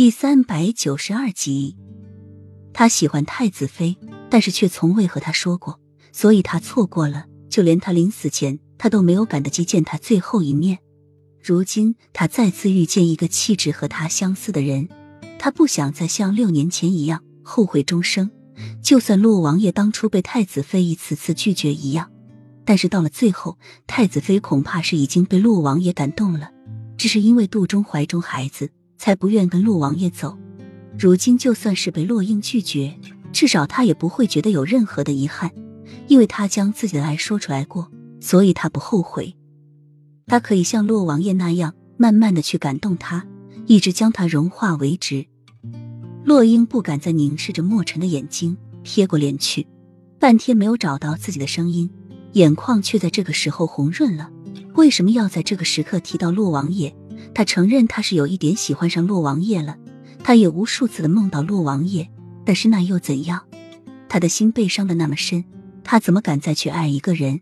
第三百九十二集，他喜欢太子妃，但是却从未和他说过，所以他错过了，就连他临死前，他都没有赶得及见他最后一面。如今他再次遇见一个气质和他相似的人，他不想再像六年前一样后悔终生。就算洛王爷当初被太子妃一次次拒绝一样，但是到了最后，太子妃恐怕是已经被洛王爷感动了，只是因为肚中怀中孩子，才不愿跟洛王爷走。如今就算是被洛英拒绝，至少他也不会觉得有任何的遗憾，因为他将自己的爱说出来过，所以他不后悔。他可以像洛王爷那样，慢慢的去感动他，一直将他融化为止。洛英不敢再凝视着墨尘的眼睛，瞥过脸去，半天没有找到自己的声音，眼眶却在这个时候红润了。为什么要在这个时刻提到洛王爷？他承认他是有一点喜欢上洛王爷了，他也无数次的梦到洛王爷，但是那又怎样？他的心被伤的那么深，他怎么敢再去爱一个人？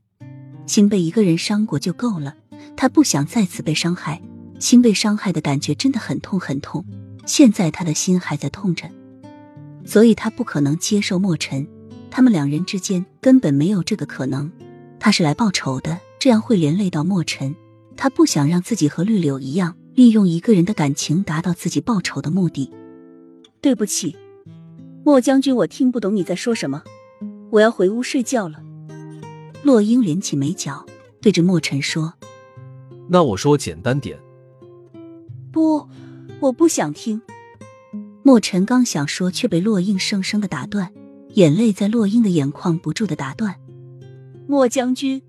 心被一个人伤过就够了。他不想再次被伤害，心被伤害的感觉真的很痛很痛。现在他的心还在痛着，所以他不可能接受莫尘。他们两人之间根本没有这个可能。他是来报仇的，这样会连累到莫尘。他不想让自己和绿柳一样，利用一个人的感情达到自己报仇的目的。对不起，莫将军，我听不懂你在说什么。我要回屋睡觉了。洛英连起眉角，对着莫尘说。那我说简单点。不，我不想听。莫尘刚想说，却被洛英生生的打断，眼泪在洛英的眼眶不住的打断。莫将军，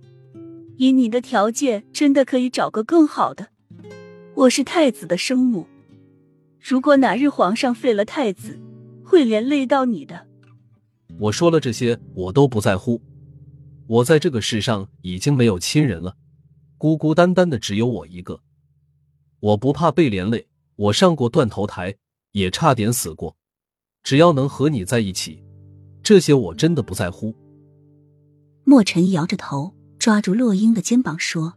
以你的条件，真的可以找个更好的。我是太子的生母，如果哪日皇上废了太子，会连累到你的。我说了这些，我都不在乎。我在这个世上已经没有亲人了。孤孤单单的只有我一个，我不怕被连累，我上过断头台，也差点死过。只要能和你在一起，这些我真的不在乎。莫尘摇着头，抓住洛英的肩膀说：“